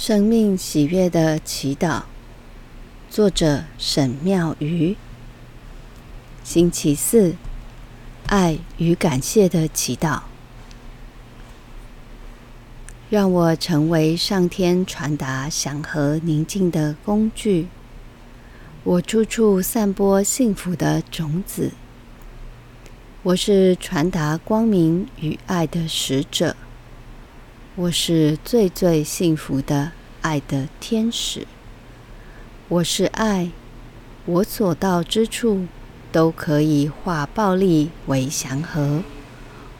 生命喜悦的祈祷，作者沈妙瑜。星期四，爱与感谢的祈祷，让我成为上天传达祥和宁静的工具。我处处散播幸福的种子。我是传达光明与爱的使者。我是最最幸福的爱的天使。我是爱，我所到之处都可以化暴力为祥和，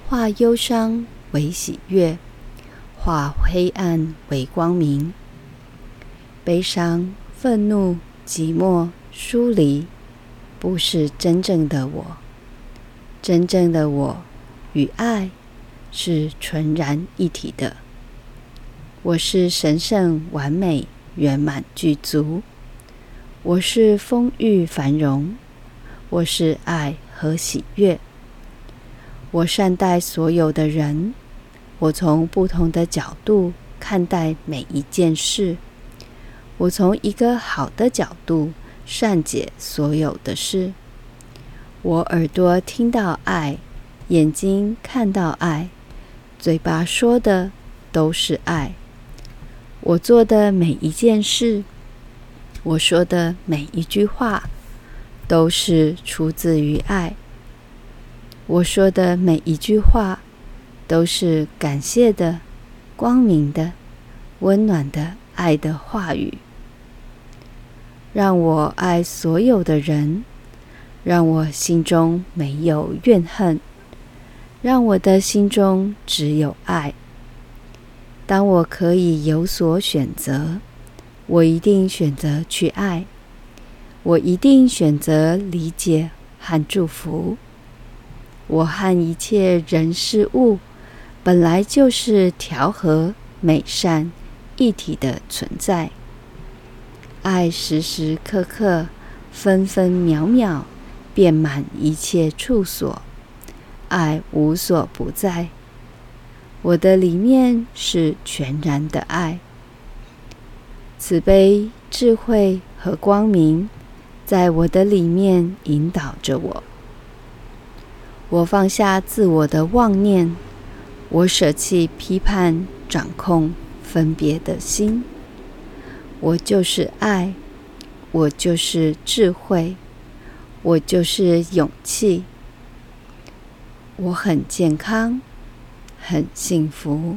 化忧伤为喜悦，化黑暗为光明。悲伤、愤怒、寂寞、疏离，不是真正的我。真正的我与爱是纯然一体的。我是神圣、完美、圆满、具足。我是丰裕、繁荣。我是爱和喜悦。我善待所有的人。我从不同的角度看待每一件事。我从一个好的角度善解所有的事。我耳朵听到爱，眼睛看到爱，嘴巴说的都是爱。我做的每一件事，我说的每一句话，都是出自于爱。我说的每一句话，都是感谢的、光明的、温暖的爱的话语。让我爱所有的人，让我心中没有怨恨，让我的心中只有爱。当我可以有所选择，我一定选择去爱，我一定选择理解和祝福。我和一切人事物本来就是调和、美善、一体的存在。爱时时刻刻、分分秒秒，遍满一切处所，爱无所不在。我的里面是全然的爱，慈悲、智慧和光明在我的里面引导着我。我放下自我的妄念，我舍弃批判、掌控、分别的心。我就是爱，我就是智慧，我就是勇气。我很健康。很幸福，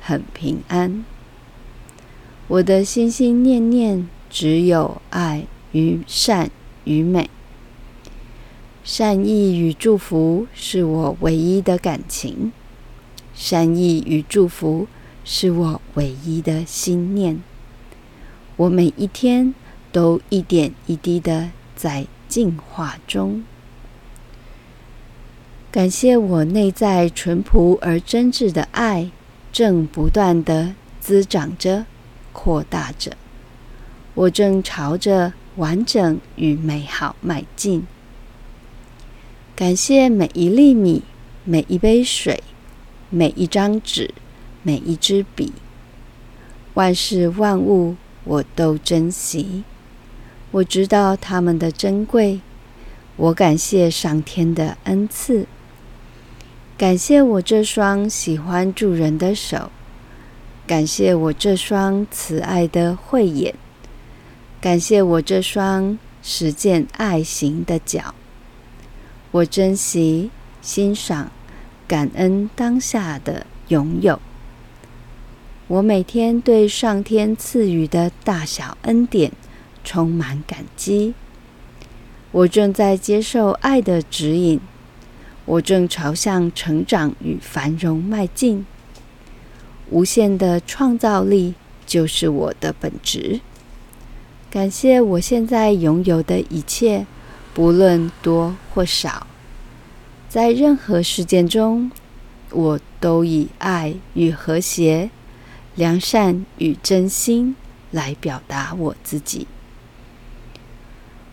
很平安。我的心心念念只有爱与善与美，善意与祝福是我唯一的感情，善意与祝福是我唯一的心念。我每一天都一点一滴的在进化中。感谢我内在淳朴而真挚的爱，正不断地滋长着、扩大着。我正朝着完整与美好迈进。感谢每一粒米、每一杯水、每一张纸、每一支笔，万事万物我都珍惜。我知道它们的珍贵。我感谢上天的恩赐。感谢我这双喜欢助人的手，感谢我这双慈爱的慧眼，感谢我这双实践爱行的脚。我珍惜、欣赏、感恩当下的拥有。我每天对上天赐予的大小恩典充满感激。我正在接受爱的指引。我正朝向成长与繁荣迈进。无限的创造力就是我的本质。感谢我现在拥有的一切，不论多或少，在任何事件中，我都以爱与和谐、良善与真心来表达我自己。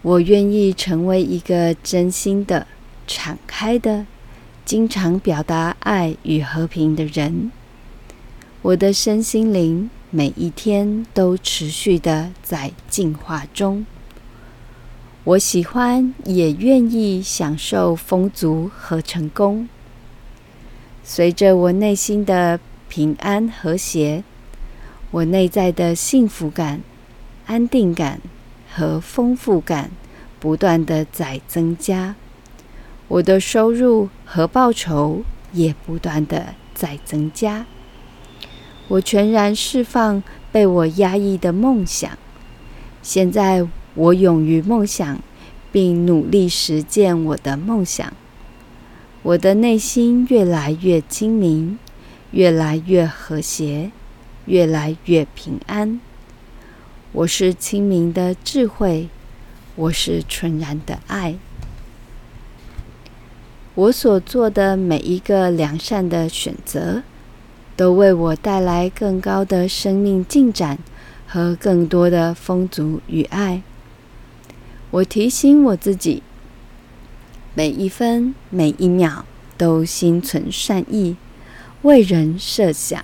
我愿意成为一个真心的。敞开的，经常表达爱与和平的人，我的身心灵每一天都持续的在进化中。我喜欢也愿意享受丰足和成功。随着我内心的平安和谐，我内在的幸福感、安定感和丰富感不断的在增加，我的收入和报酬也不断的在增加。我全然释放被我压抑的梦想，现在。我勇于梦想，并努力实践我的梦想。我的内心越来越清明，越来越和谐，越来越平安。我是清明的智慧，我是纯然的爱。我所做的每一个良善的选择，都为我带来更高的生命进展和更多的丰足与爱。我提醒我自己，每一分每一秒都心存善意，为人设想。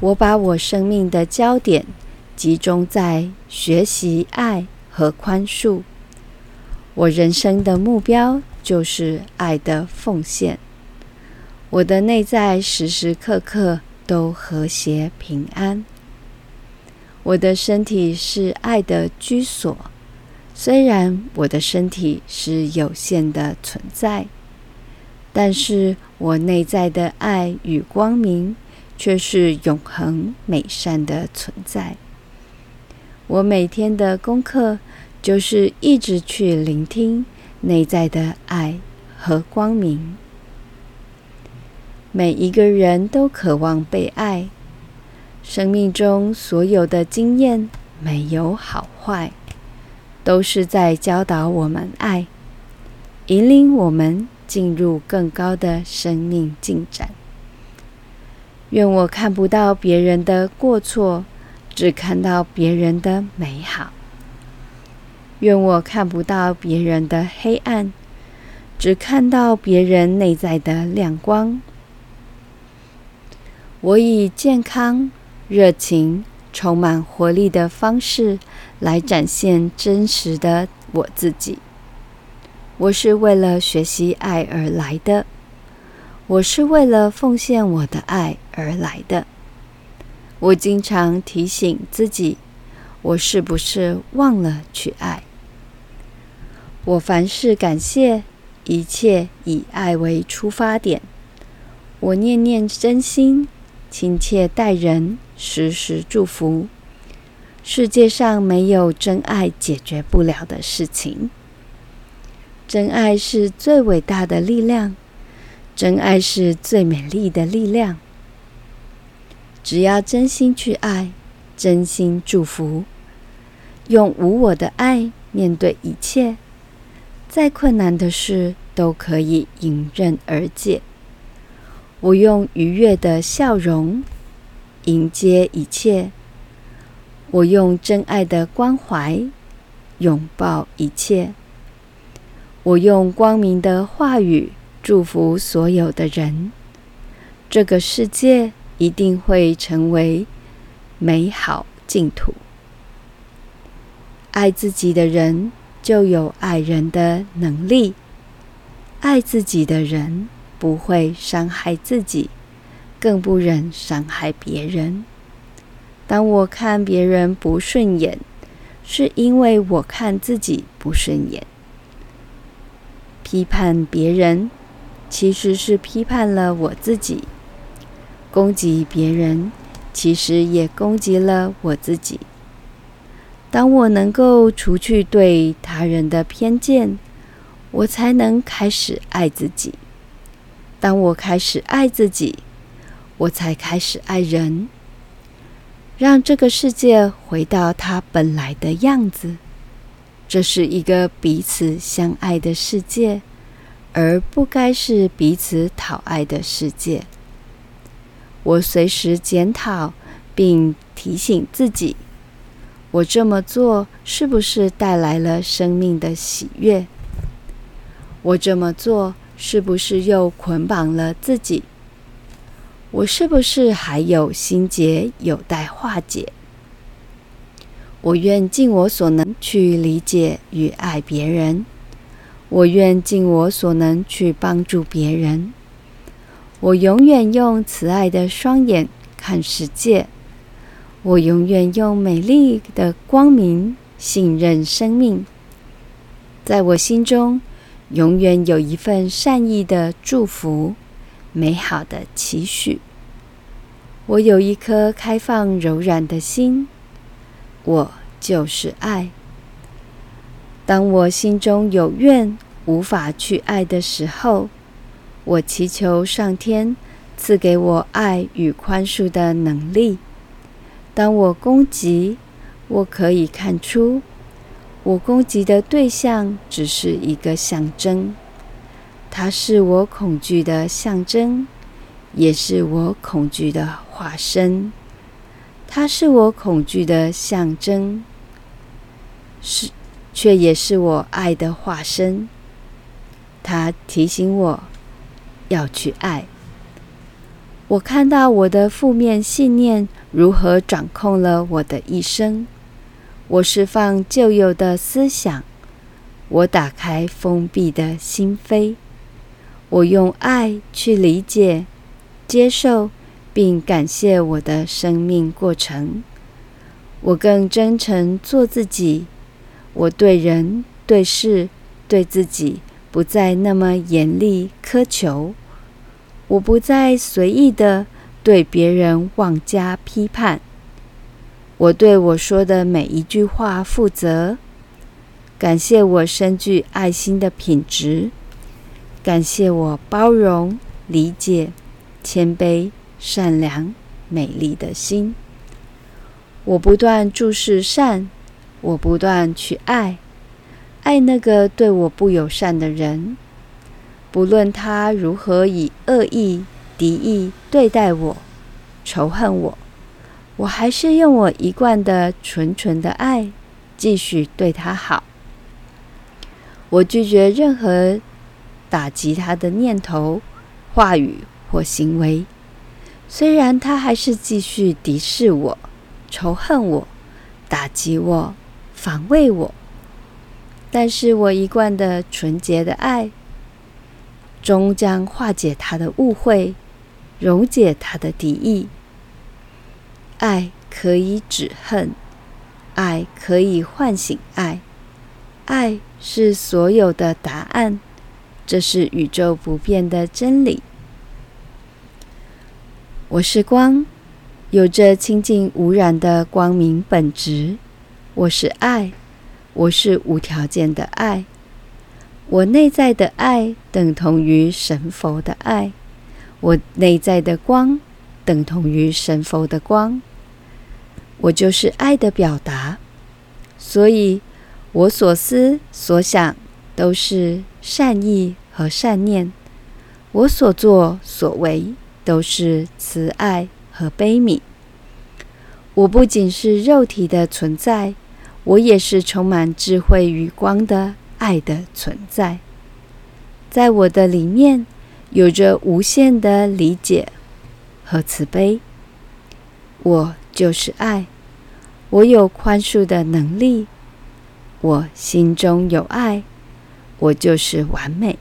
我把我生命的焦点集中在学习爱和宽恕。我人生的目标就是爱的奉献。我的内在时时刻刻都和谐平安。我的身体是爱的居所。虽然我的身体是有限的存在，但是我内在的爱与光明却是永恒美善的存在。我每天的功课就是一直去聆听内在的爱和光明。每一个人都渴望被爱，生命中所有的经验没有好坏。都是在教导我们爱，引领我们进入更高的生命进展。愿我看不到别人的过错，只看到别人的美好。愿我看不到别人的黑暗，只看到别人内在的亮光。我以健康、热情、充满活力的方式。来展现真实的我自己。我是为了学习爱而来的，我是为了奉献我的爱而来的。我经常提醒自己，我是不是忘了去爱？我凡事感谢，一切以爱为出发点。我念念真心，亲切待人，时时祝福。世界上没有真爱解决不了的事情。真爱是最伟大的力量，真爱是最美丽的力量。只要真心去爱，真心祝福，用无我的爱面对一切，再困难的事都可以迎刃而解。我用愉悦的笑容迎接一切。我用真爱的关怀拥抱一切，我用光明的话语祝福所有的人。这个世界一定会成为美好净土。爱自己的人就有爱人的能力，爱自己的人不会伤害自己，更不忍伤害别人。当我看别人不顺眼，是因为我看自己不顺眼。批判别人，其实是批判了我自己；攻击别人，其实也攻击了我自己。当我能够除去对他人的偏见，我才能开始爱自己。当我开始爱自己，我才开始爱人。让这个世界回到它本来的样子，这是一个彼此相爱的世界，而不该是彼此讨爱的世界。我随时检讨并提醒自己：我这么做是不是带来了生命的喜悦？我这么做是不是又捆绑了自己？我是不是还有心结有待化解？我愿尽我所能去理解与爱别人，我愿尽我所能去帮助别人。我永远用慈爱的双眼看世界，我永远用美丽的光明信任生命。在我心中，永远有一份善意的祝福。美好的期许。我有一颗开放柔软的心，我就是爱。当我心中有怨，无法去爱的时候，我祈求上天赐给我爱与宽恕的能力。当我攻击，我可以看出，我攻击的对象只是一个象征。它是我恐惧的象征，也是我恐惧的化身。它是我恐惧的象征，是却也是我爱的化身。它提醒我要去爱。我看到我的负面信念如何掌控了我的一生。我释放旧有的思想，我打开封闭的心扉。我用爱去理解、接受，并感谢我的生命过程。我更真诚做自己。我对人、对事、对自己不再那么严厉苛求。我不再随意的对别人妄加批判。我对我说的每一句话负责。感谢我深具爱心的品质。感谢我包容、理解、谦卑、善良、美丽的心。我不断注视善，我不断去爱，爱那个对我不友善的人，不论他如何以恶意、敌意对待我、仇恨我，我还是用我一贯的纯纯的爱继续对他好。我拒绝任何。打击他的念头、话语或行为，虽然他还是继续敌视我、仇恨我、打击我、防卫我，但是我一贯的纯洁的爱，终将化解他的误会，溶解他的敌意。爱可以止恨，爱可以唤醒爱，爱是所有的答案。这是宇宙不变的真理。我是光，有着清净无染的光明本质。我是爱，我是无条件的爱。我内在的爱等同于神佛的爱，我内在的光等同于神佛的光。我就是爱的表达，所以我所思所想都是善意。和善念，我所作所为都是慈爱和悲悯。我不仅是肉体的存在，我也是充满智慧与光的爱的存在。在我的里面，有着无限的理解和慈悲。我就是爱，我有宽恕的能力，我心中有爱，我就是完美。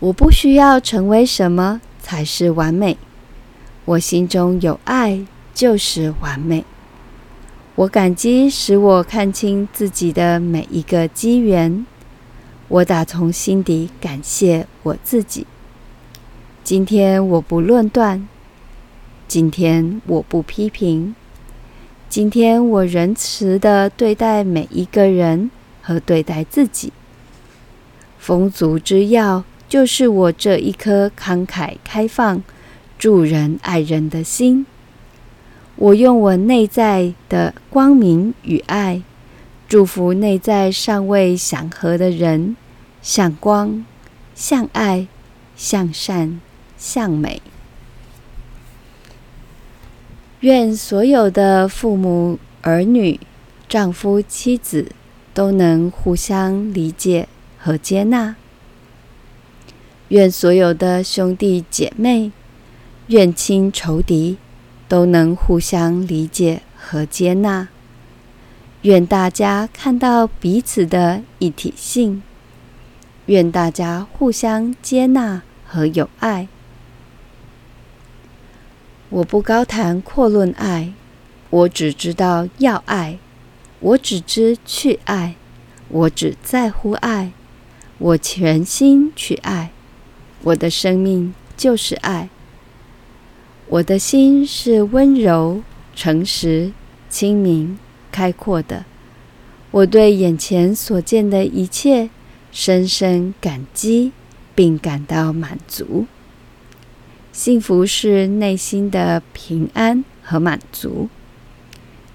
我不需要成为什么才是完美，我心中有爱就是完美。我感激使我看清自己的每一个机缘，我打从心底感谢我自己。今天我不论断，今天我不批评，今天我仁慈地对待每一个人和对待自己。丰足之要。就是我这一颗慷慨开放、助人爱人的心。我用我内在的光明与爱，祝福内在尚未祥和的人，向光、向爱、向善、向美。愿所有的父母、儿女、丈夫、妻子都能互相理解和接纳。愿所有的兄弟姐妹怨亲仇敌都能互相理解和接纳。愿大家看到彼此的一体性。愿大家互相接纳和有爱。我不高谈阔论爱，我只知道要爱，我只知去爱，我只在乎爱，我全心去爱，我的生命就是爱。我的心是温柔、诚实、清明、开阔的。我对眼前所见的一切。深深感激，并感到满足。幸福是内心的平安和满足。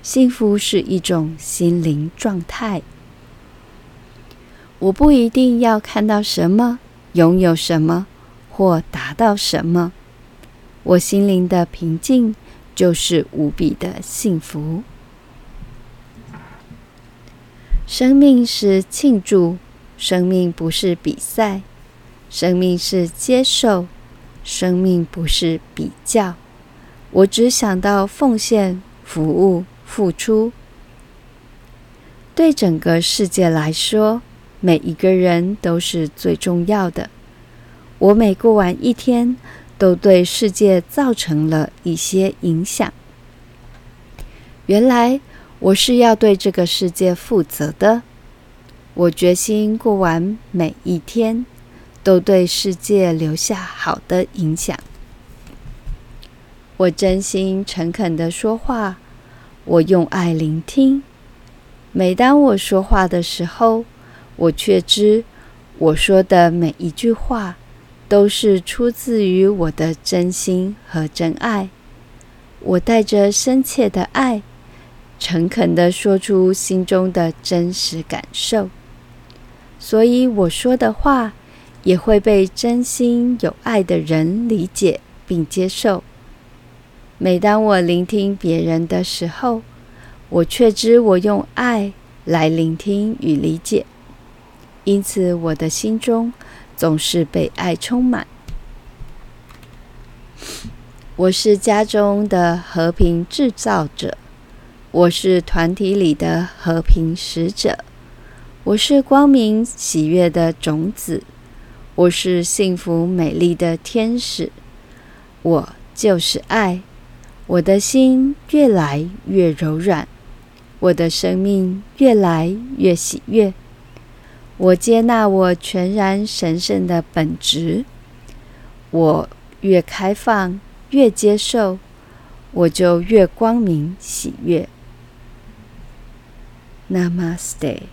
幸福是一种心灵状态。我不一定要看到什么，拥有什么，或达到什么。我心灵的平静就是无比的幸福。生命是庆祝。生命不是比赛，生命是接受，生命不是比较。我只想到奉献、服务、付出。对整个世界来说，每一个人都是最重要的。我每过完一天，都对世界造成了一些影响。原来我是要对这个世界负责的。我决心过完每一天，都对世界留下好的影响。我真心诚恳的说话，我用爱聆听。每当我说话的时候，我确知我说的每一句话都是出自于我的真心和真爱。我带着深切的爱，诚恳地说出心中的真实感受。所以我说的话也会被真心有爱的人理解并接受。每当我聆听别人的时候，我确知我用爱来聆听与理解，因此我的心中总是被爱充满。我是家中的和平制造者，我是团体里的和平使者。我是光明喜悦的种子，我是幸福美丽的天使，我就是爱。我的心越来越柔软，我的生命越来越喜悦。我接纳我全然神圣的本质。我越开放，越接受，我就越光明喜悦。Namaste。